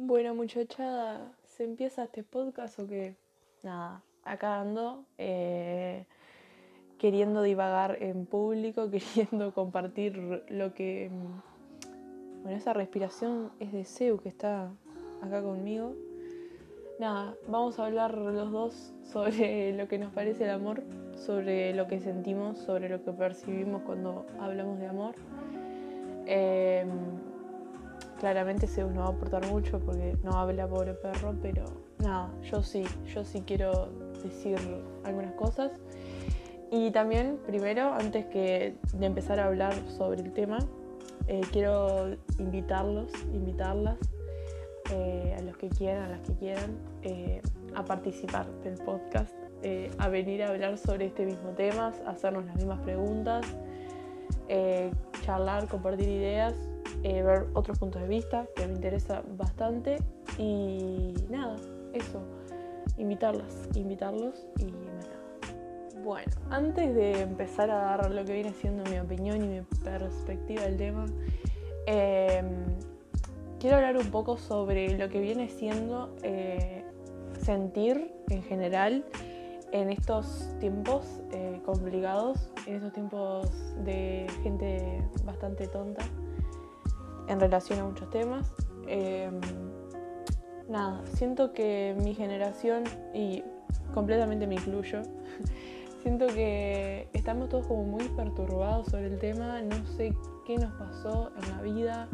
Bueno, muchachada, ¿se empieza este podcast o qué? Nada, acá ando eh, queriendo divagar en público, queriendo compartir lo que. Bueno, esa respiración es de Seu que está acá conmigo. Nada, vamos a hablar los dos sobre lo que nos parece el amor, sobre lo que sentimos, sobre lo que percibimos cuando hablamos de amor. Eh, claramente Zeus no va a aportar mucho porque no habla pobre perro, pero nada, yo sí, yo sí quiero decir algunas cosas. Y también, primero, antes que de empezar a hablar sobre el tema, eh, quiero invitarlos, invitarlas, eh, a los que quieran, a las que quieran, eh, a participar del podcast, a venir a hablar sobre este mismo tema, hacernos las mismas preguntas, charlar, compartir ideas eh, ver otros puntos de vista que me interesa bastante y nada, eso, invitarlas, invitarlos y nada. Bueno, antes de empezar a dar lo que viene siendo mi opinión y mi perspectiva del tema, em, quiero hablar un poco sobre lo que viene siendo eh, sentir en general en estos tiempos eh, complicados, en estos tiempos de gente bastante tonta en relación a muchos temas. Em, nada, siento que mi generación, y completamente me incluyo, siento que estamos todos como muy perturbados sobre el tema, no sé qué nos pasó en la vida,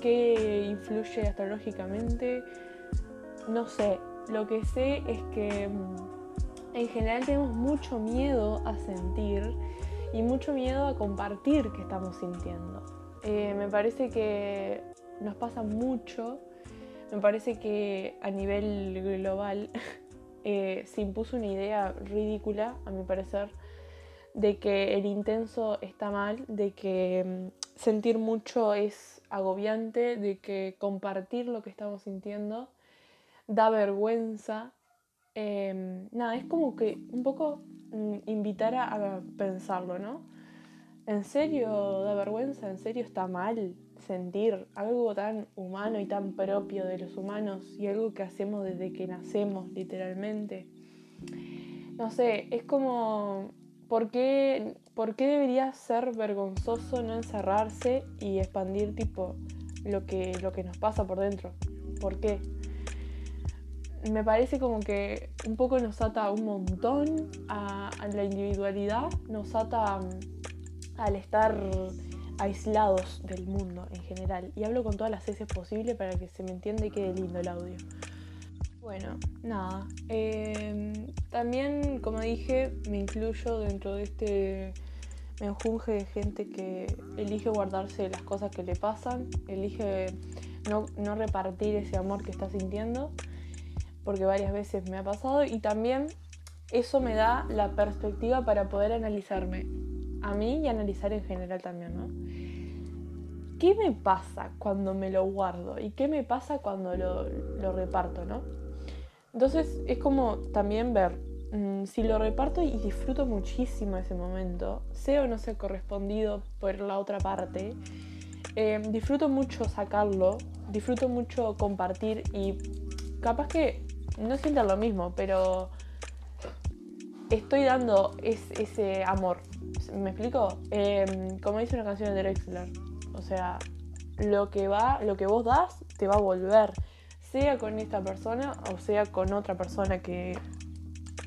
qué influye astrológicamente, no sé, lo que sé es que em, en general tenemos mucho miedo a sentir y mucho miedo a compartir que estamos sintiendo. Eh, me parece que nos pasa mucho, me parece que a nivel global eh, se impuso una idea ridícula, a mi parecer, de que el intenso está mal, de que mm, sentir mucho es agobiante, de que compartir lo que estamos sintiendo da vergüenza. Em, nada, es como que un poco mm, invitar a pensarlo, ¿no? ¿En serio da vergüenza? ¿En serio está mal sentir algo tan humano y tan propio de los humanos y algo que hacemos desde que nacemos, literalmente? No sé, es como, ¿por qué, ¿por qué debería ser vergonzoso no encerrarse y expandir tipo lo que, lo que nos pasa por dentro? ¿Por qué? me parece como que un poco nos ata un montón a, a la individualidad, nos ata al estar aislados del mundo en general. Y hablo con todas las S posibles para que se me entienda y quede lindo el audio. Bueno, nada. Em, también, como dije, me incluyo dentro de este menjunje de gente que elige guardarse las cosas que le pasan, elige no, no repartir ese amor que está sintiendo, porque varias veces me ha pasado y también eso me da la perspectiva para poder analizarme a mí y analizar en general también, ¿no? ¿Qué me pasa cuando me lo guardo? ¿Y qué me pasa cuando lo, reparto, no? Entonces es como también ver mm, si lo reparto y disfruto muchísimo ese momento, sea o no sea correspondido por la otra parte, eh, disfruto mucho sacarlo, disfruto mucho compartir y capaz que no sientan lo mismo, pero estoy dando ese amor, ¿Me explico? Em, como dice una canción de Drexler, o sea, lo que va, lo que vos das te va a volver, sea con esta persona o sea con otra persona que,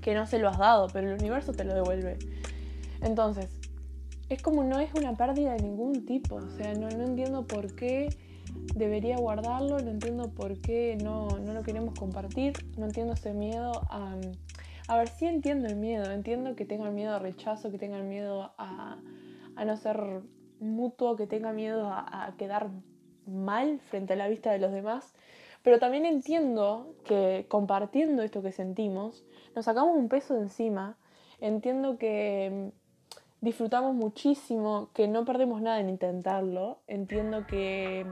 que no se lo has dado, pero el universo te lo devuelve. Entonces, es como no es una pérdida de ningún tipo, o sea, no, entiendo por qué debería guardarlo, no entiendo por qué no, no lo queremos compartir, no entiendo ese miedo a a ver, sí entiendo el miedo, entiendo que tengan miedo a rechazo, que tengan miedo a, no ser mutuo, que tengan miedo a, quedar mal frente a la vista de los demás, pero también entiendo que compartiendo esto que sentimos, nos sacamos un peso de encima, entiendo que mm, disfrutamos muchísimo, que no perdemos nada en intentarlo, entiendo que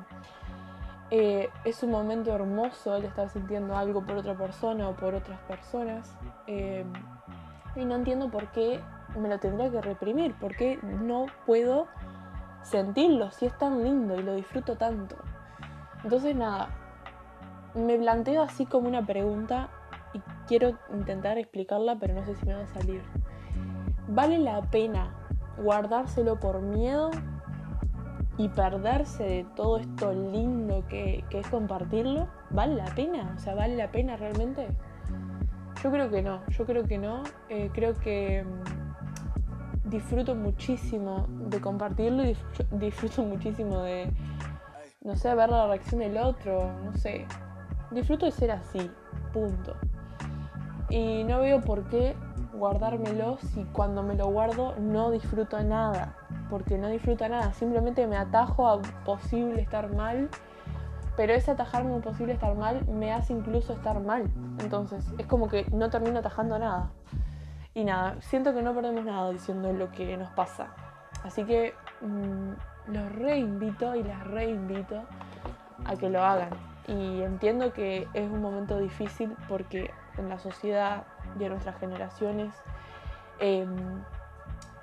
eh, es un momento hermoso el estar sintiendo algo por otra persona o por otras personas. Eh, y no entiendo por qué me lo tendría que reprimir, por qué no puedo sentirlo si es tan lindo y lo disfruto tanto. Entonces nada, me planteo así como una pregunta y quiero intentar explicarla, pero no sé si me va a salir. ¿Vale la pena guardárselo por miedo y perderse de todo esto lindo que, es compartirlo? ¿Vale la pena? O sea, ¿vale la pena realmente? Yo creo que no, yo creo que no. Eh, creo que mm, disfruto muchísimo de compartirlo y disfruto muchísimo de, no sé, ver la reacción del otro, no sé. Disfruto de ser así, punto. Y no veo por qué guardármelo si cuando me lo guardo no disfruto nada. Porque no disfruto nada, simplemente me atajo a posible estar mal. Pero ese atajarme a posible estar mal me hace incluso estar mal. Entonces es como que no termino atajando nada. Y nada, siento que no perdemos nada diciendo lo que nos pasa. Así que mm, los reinvito y las reinvito a que lo hagan. Y entiendo que es un momento difícil porque en la sociedad y en nuestras generaciones em,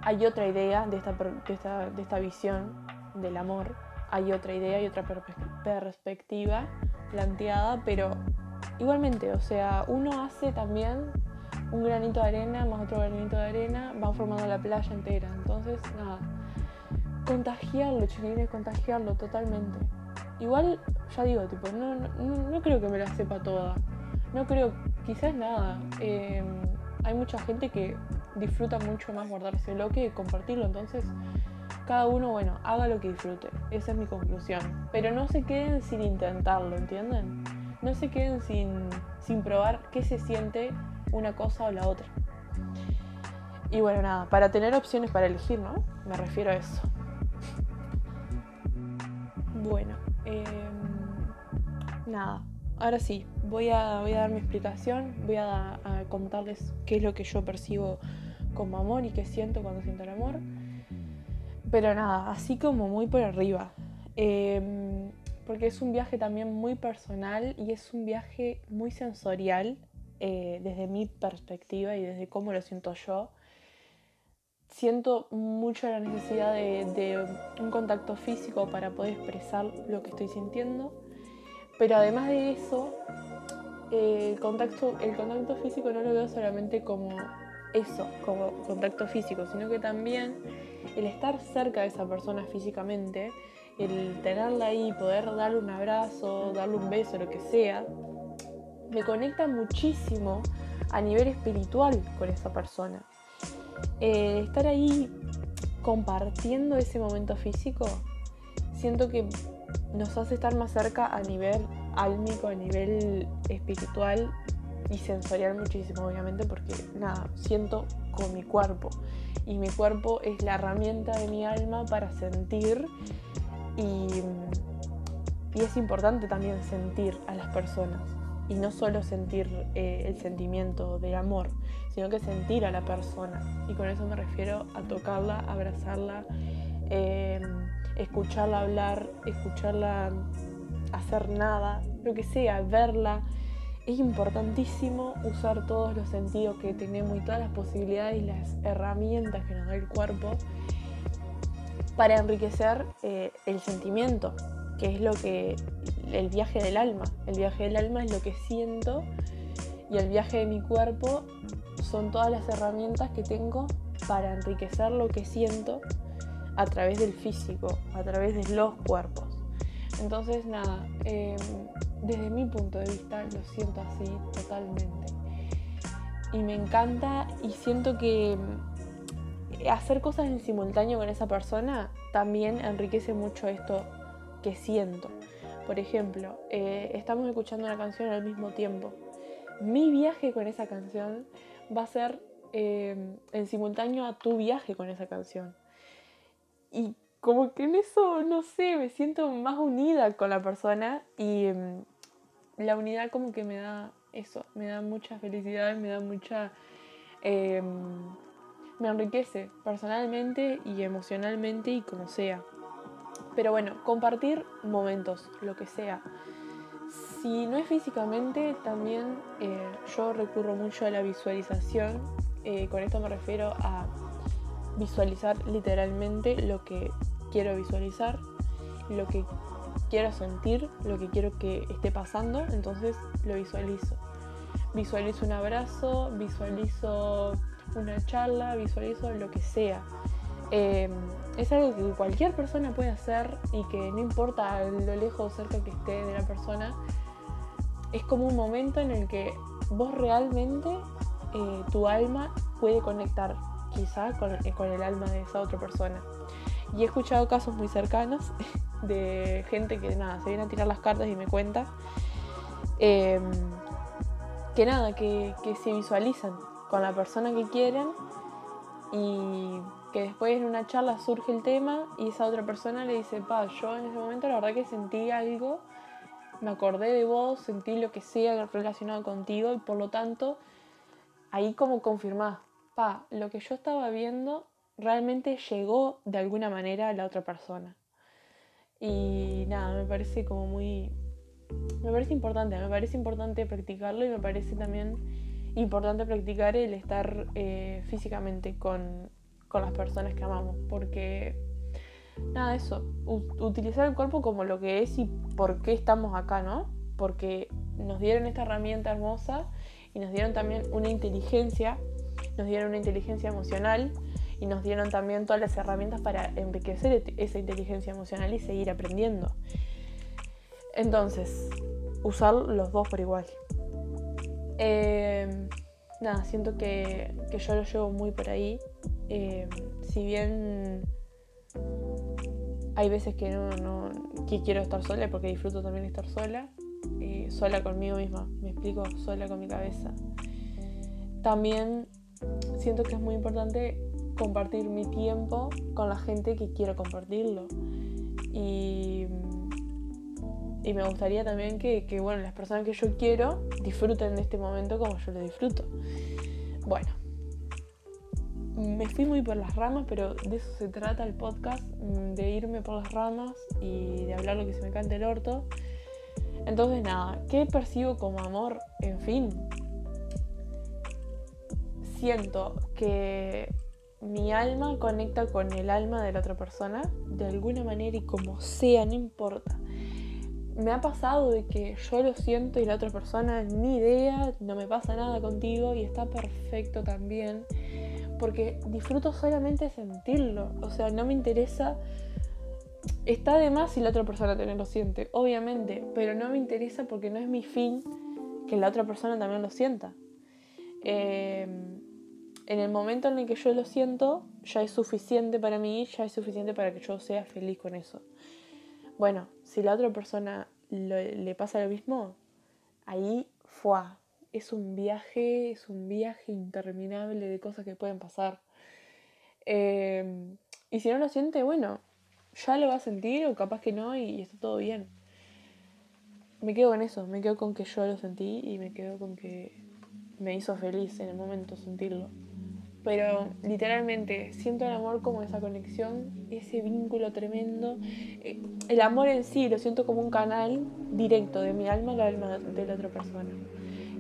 hay otra idea de esta, de, esta, visión del amor, hay otra idea y otra perspectiva planteada, pero igualmente, o sea, uno hace también un granito de arena más otro granito de arena, van formando la playa entera. Entonces, nada, contagiarlo, chiquilines, contagiarlo totalmente. Igual, ya digo, tipo, no, no, no creo que me la sepa toda. No creo, quizás nada. Em, hay mucha gente que disfruta mucho más guardárselo que compartirlo, entonces cada uno, bueno, haga lo que disfrute. Esa es mi conclusión. Pero no se queden sin intentarlo, ¿entienden? No se queden sin, sin probar qué se siente una cosa o la otra. Y bueno, nada, para tener opciones para elegir, ¿no? Me refiero a eso. Bueno, em, nada, ahora sí, voy a, voy a dar mi explicación, voy a, contarles qué es lo que yo percibo como amor y qué siento cuando siento el amor. Pero nada, así como muy por arriba. Em, porque es un viaje también muy personal y es un viaje muy sensorial eh, desde mi perspectiva y desde cómo lo siento yo. Siento mucho la necesidad de un contacto físico para poder expresar lo que estoy sintiendo pero además de eso, el, contacto, el contacto físico no lo veo solamente como eso, como contacto físico, sino que también el estar cerca de esa persona físicamente, el tenerla ahí, poder darle un abrazo, darle un beso, lo que sea, me conecta muchísimo a nivel espiritual con esa persona. Eh, estar ahí compartiendo ese momento físico, siento que nos hace estar más cerca a nivel álmico, a nivel espiritual y sensorial muchísimo, obviamente, porque nada, siento con mi cuerpo. Y mi cuerpo es la herramienta de mi alma para sentir y, y es importante también sentir a las personas. Y no solo sentir eh, el sentimiento del amor, sino que sentir a la persona. Y con eso me refiero a tocarla, abrazarla. Eh, escucharla hablar, escucharla hacer nada, lo que sea, verla. Es importantísimo usar todos los sentidos que tenemos y todas las posibilidades y las herramientas que nos da el cuerpo para enriquecer eh, el sentimiento, que es lo que el viaje del alma. El viaje del alma es lo que siento y el viaje de mi cuerpo son todas las herramientas que tengo para enriquecer lo que siento a través del físico, a través de los cuerpos. Entonces, nada, em, desde mi punto de vista lo siento así totalmente. Y me encanta y siento que em, hacer cosas en simultáneo con esa persona también enriquece mucho esto que siento. Por ejemplo, eh, estamos escuchando una canción al mismo tiempo. Mi viaje con esa canción va a ser em, en simultáneo a tu viaje con esa canción. Y como que en eso, no sé, me siento más unida con la persona y em, la unidad como que me da eso, me da mucha felicidad, me da mucha... Em, me enriquece personalmente y emocionalmente y como sea. Pero bueno, compartir momentos, lo que sea. Si no es físicamente, también eh, yo recurro mucho a la visualización. Eh, con esto me refiero a visualizar literalmente lo que quiero visualizar, lo que quiero sentir, lo que quiero que esté pasando, entonces lo visualizo. Visualizo un abrazo, visualizo una charla, visualizo lo que sea. Em, es algo que cualquier persona puede hacer y que no importa lo lejos o cerca que esté de la persona, es como un momento en el que vos realmente, eh, tu alma puede conectar quizá con, eh, con el alma de esa otra persona. Y he escuchado casos muy cercanos de gente que nada, se viene a tirar las cartas y me cuenta em, que nada, que, que se visualizan con la persona que quieren y que después en una charla surge el tema y esa otra persona le dice, pa, yo en ese momento la verdad que sentí algo, me acordé de vos, sentí lo que sea relacionado contigo y por lo tanto ahí como confirmás, lo que yo estaba viendo realmente llegó de alguna manera a la otra persona. Y nada, me parece como muy... Me parece importante, me parece importante practicarlo y me parece también importante practicar el estar eh, físicamente con, con, las personas que amamos, porque nada, eso, utilizar el cuerpo como lo que es y por qué estamos acá, ¿no? Porque nos dieron esta herramienta hermosa y nos dieron también una inteligencia, nos dieron una inteligencia emocional y nos dieron también todas las herramientas para enriquecer esa inteligencia emocional y seguir aprendiendo. Entonces, usar los dos por igual. Em, nada, siento que, yo lo llevo muy por ahí. Em, si bien hay veces que no, que quiero estar sola porque disfruto también estar sola, eh, sola conmigo misma, me explico, sola con mi cabeza. También siento que es muy importante compartir mi tiempo con la gente que quiero compartirlo. Y y me gustaría también que, bueno, las personas que yo quiero disfruten de este momento como yo lo disfruto. Bueno, me fui muy por las ramas, pero de eso se trata el podcast, mm, de irme por las ramas y de hablar lo que se me cante el orto. Entonces nada, ¿qué percibo como amor? En fin, siento que mi alma conecta con el alma de la otra persona de alguna manera y como sea, no importa. Me ha pasado de que yo lo siento y la otra persona ni idea, no me pasa nada contigo y está perfecto también, porque disfruto solamente sentirlo, o sea, no me interesa, está de más si la otra persona también lo siente, obviamente, pero no me interesa porque no es mi fin que la otra persona también lo sienta. Em, en el momento en el que yo lo siento, ya es suficiente para mí, ya es suficiente para que yo sea feliz con eso. Bueno, si la otra persona le pasa lo mismo, ahí fue. Es un viaje, es un viaje interminable de cosas que pueden pasar. Em, y si no lo siente, bueno, ya lo va a sentir o capaz que no y está todo bien. Me quedo con eso, me quedo con que yo lo sentí y me quedo con que me hizo feliz en el momento sentirlo pero literalmente siento el amor como esa conexión, ese vínculo tremendo. Eh, el amor en sí lo siento como un canal directo de mi alma al alma de la otra persona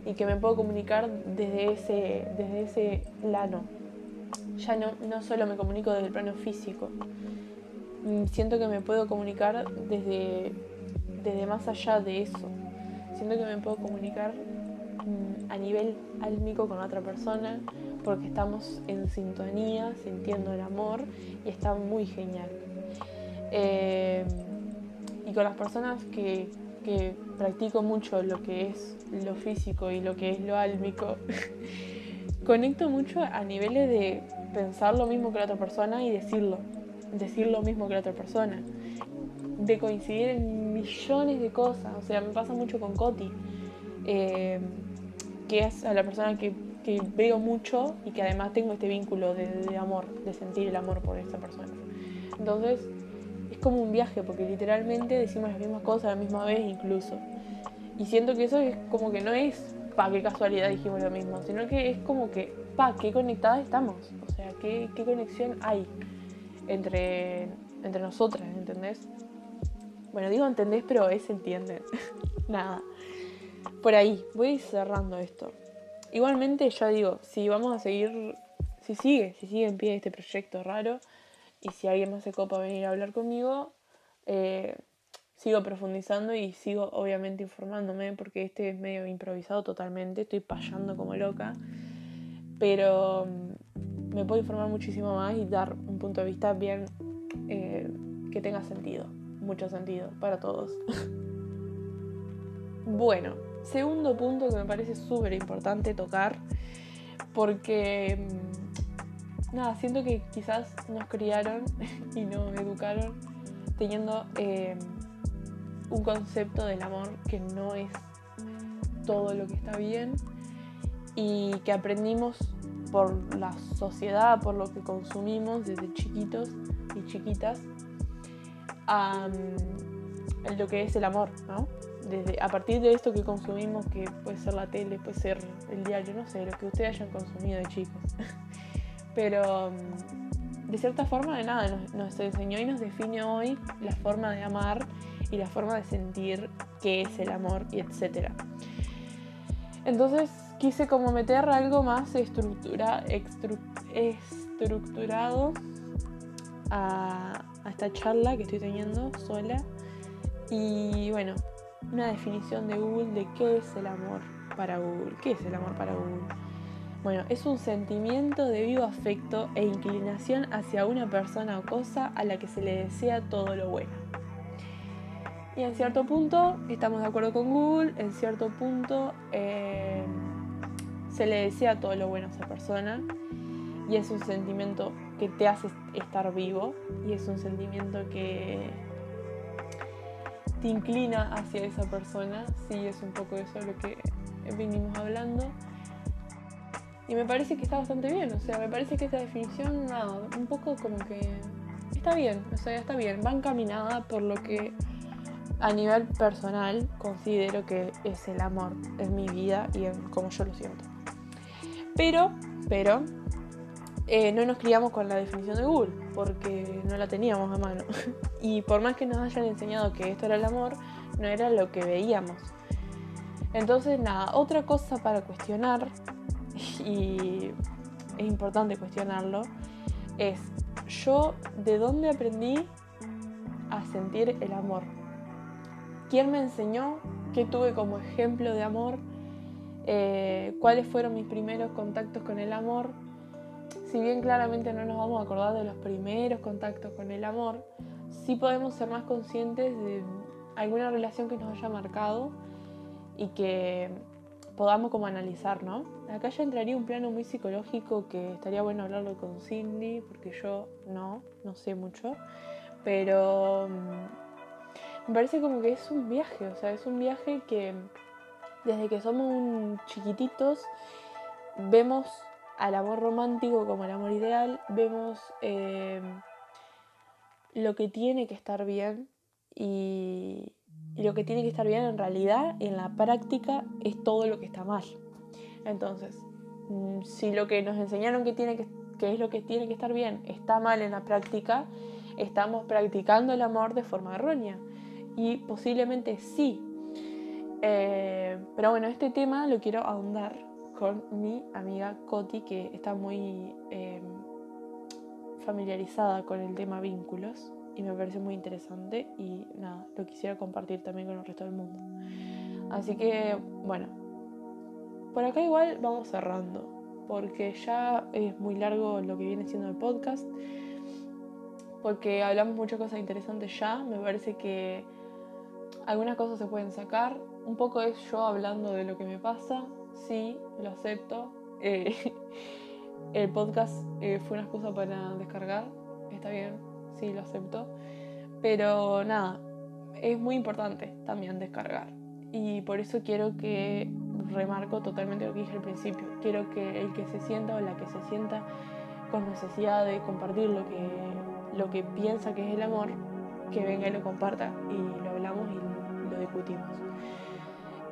y que me puedo comunicar desde ese, desde ese plano. Ya no, no solo me comunico desde el plano físico, mm, siento que me puedo comunicar desde, desde más allá de eso. Siento que me puedo comunicar a nivel álmico con otra persona, porque estamos en sintonía, sintiendo el amor y está muy genial. Eh, y con las personas que, practico mucho lo que es lo físico y lo que es lo álmico, conecto mucho a niveles de pensar lo mismo que la otra persona y decirlo, decir lo mismo que la otra persona, de coincidir en millones de cosas, o sea, me pasa mucho con Coti, eh, que es a la persona que veo mucho y que además tengo este vínculo de, amor, de sentir el amor por esta persona. Entonces es como un viaje porque literalmente decimos las mismas cosas la misma vez incluso. Y siento que eso es como que no es, pa, qué casualidad dijimos lo mismo, sino que es como que, pa, qué conectadas estamos. O sea, qué, qué conexión hay entre, entre nosotras, ¿entendés? Bueno, digo entendés, pero es entienden. Nada. Por ahí, voy cerrando esto. Igualmente, ya digo, si vamos a seguir, si sigue, si sigue en pie este proyecto raro, y si alguien más se copa venir a hablar conmigo, eh, sigo profundizando y sigo obviamente informándome porque este es medio improvisado totalmente, estoy payando como loca, pero mm, me puedo informar muchísimo más y dar un punto de vista bien eh, que tenga sentido, mucho sentido para todos. bueno, segundo punto que me parece súper importante tocar porque mm, nada, siento que quizás nos criaron y nos educaron teniendo eh, un concepto del amor que no es todo lo que está bien y que aprendimos por la sociedad, por lo que consumimos desde chiquitos y chiquitas, a, lo que es el amor, ¿no? Desde, a partir de esto que consumimos, que puede ser la tele, puede ser el diario, no sé, lo que ustedes hayan consumido de chicos. Pero de cierta forma, de nada, nos, nos enseñó y nos define hoy la forma de amar y la forma de sentir qué es el amor y etcétera. Entonces quise como meter algo más estructura, estructurado a, a esta charla que estoy teniendo sola. Y bueno, una definición de Google de qué es el amor para Google. ¿Qué es el amor para Google? Bueno, es un sentimiento de vivo afecto e inclinación hacia una persona o cosa a la que se le desea todo lo bueno. Y en cierto punto estamos de acuerdo con Google, en cierto punto eh, se le desea todo lo bueno a esa persona y es un sentimiento que te hace estar vivo y es un sentimiento que te inclina hacia esa persona, sí, es un poco eso lo que venimos hablando. Y me parece que está bastante bien, o sea, me parece que esta definición, nada, un poco como que está bien, o sea, está bien, va encaminada por lo que a nivel personal considero que es el amor en mi vida y en como yo lo siento. Pero, pero, eh, no nos criamos con la definición de Google, porque no la teníamos a mano. y por más que nos hayan enseñado que esto era el amor, no era lo que veíamos. Entonces, nada, otra cosa para cuestionar, y es importante cuestionarlo, es yo de dónde aprendí a sentir el amor quién me enseñó, qué tuve como ejemplo de amor, eh, cuáles fueron mis primeros contactos con el amor. Si bien claramente no nos vamos a acordar de los primeros contactos con el amor, sí podemos ser más conscientes de alguna relación que nos haya marcado y que podamos como analizar, ¿no? Acá ya entraría un plano muy psicológico que estaría bueno hablarlo con Cindy, porque yo no, no sé mucho, pero mm, me parece como que es un viaje, o sea, es un viaje que desde que somos chiquititos vemos al amor romántico como el amor ideal, vemos eh, lo que tiene que estar bien y, lo que tiene que estar bien en realidad, en la práctica, es todo lo que está mal. Entonces, mm, si lo que nos enseñaron que, tiene que, que es lo que tiene que estar bien está mal en la práctica, estamos practicando el amor de forma errónea y posiblemente sí. Eh, pero bueno, este tema lo quiero ahondar con mi amiga Coti, que está muy em, familiarizada con el tema vínculos y me parece muy interesante y nada, lo quisiera compartir también con el resto del mundo. Así que bueno, por acá igual vamos cerrando, porque ya es muy largo lo que viene siendo el podcast, porque hablamos muchas cosas interesantes ya, me parece que algunas cosas se pueden sacar. Un poco es yo hablando de lo que me pasa. Sí, lo acepto. Eh, el podcast eh, fue una excusa para descargar. Está bien, sí, lo acepto. Pero nada, es muy importante también descargar. Y por eso quiero que remarco totalmente lo que dije al principio. Quiero que el que se sienta o la que se sienta con necesidad de compartir lo que, lo que piensa que es el amor, que venga y lo comparta y lo hablamos y discutimos.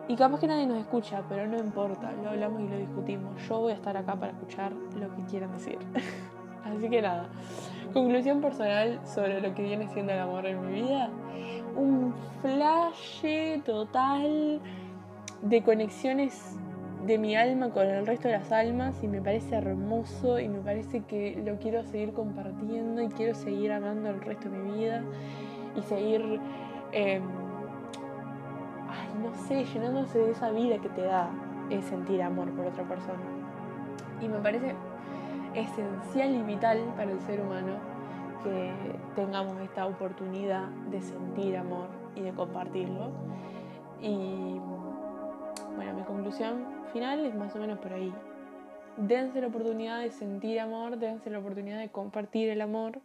Y capaz que nadie nos escucha, pero no importa, lo hablamos y lo discutimos. Yo voy a estar acá para escuchar lo que quieran decir. Así que nada, conclusión personal sobre lo que viene siendo el amor en mi vida. Un flash total de conexiones de mi alma con el resto de las almas y me parece hermoso y me parece que lo quiero seguir compartiendo y quiero seguir amando el resto de mi vida y seguir Em, ay, no sé, llenándose de esa vida que te da es sentir amor por otra persona. Y me parece esencial y vital para el ser humano que tengamos esta oportunidad de sentir amor y de compartirlo. Y bueno, mi conclusión final es más o menos por ahí. Dense la oportunidad de sentir amor, dense la oportunidad de compartir el amor.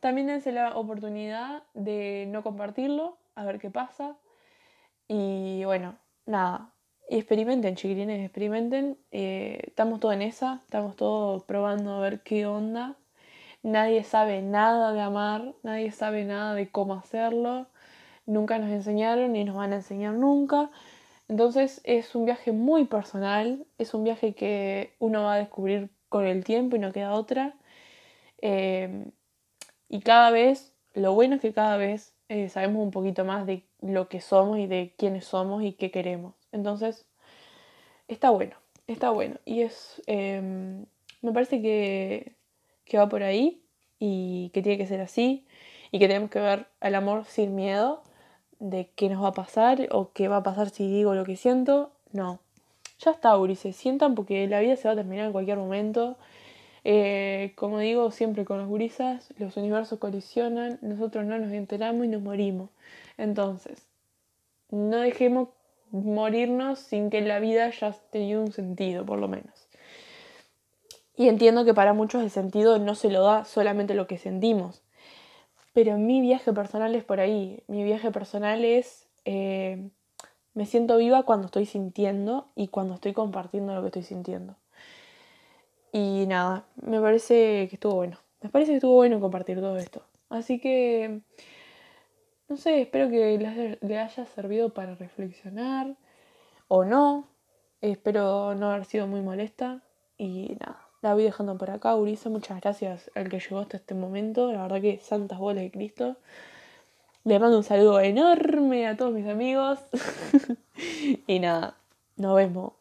También dense la oportunidad de no compartirlo, a ver qué pasa. Y bueno, nada, experimenten, chiquilines, experimenten. Eh, estamos todos en esa, estamos todos probando a ver qué onda. Nadie sabe nada de amar, nadie sabe nada de cómo hacerlo. Nunca nos enseñaron ni nos van a enseñar nunca. Entonces es un viaje muy personal, es un viaje que uno va a descubrir con el tiempo y no queda otra. Eh, y cada vez, lo bueno es que cada vez eh, sabemos un poquito más de lo que somos y de quiénes somos y qué queremos. Entonces, está bueno, está bueno. Y es, em, me parece que, que va por ahí y que tiene que ser así y que tenemos que ver al amor sin miedo de qué nos va a pasar o qué va a pasar si digo lo que siento. No. Ya está, Uri, se sientan porque la vida se va a terminar en cualquier momento. Eh, como digo siempre con los gurisas, los universos colisionan, nosotros no nos enteramos y nos morimos. Entonces, no dejemos morirnos sin que la vida haya tenido un sentido, por lo menos. Y entiendo que para muchos el sentido no se lo da solamente lo que sentimos, pero mi viaje personal es por ahí. Mi viaje personal es... Eh, me siento viva cuando estoy sintiendo y cuando estoy compartiendo lo que estoy sintiendo. Y nada, me parece que estuvo bueno. Me parece que estuvo bueno compartir todo esto. Así que, no sé, espero que le haya servido para reflexionar o no. Espero no haber sido muy molesta. Y nada, la voy dejando por acá, Urisa. Muchas gracias al que llegó hasta este momento. La verdad que santas bolas de Cristo. Le mando un saludo enorme a todos mis amigos. y nada, nos vemos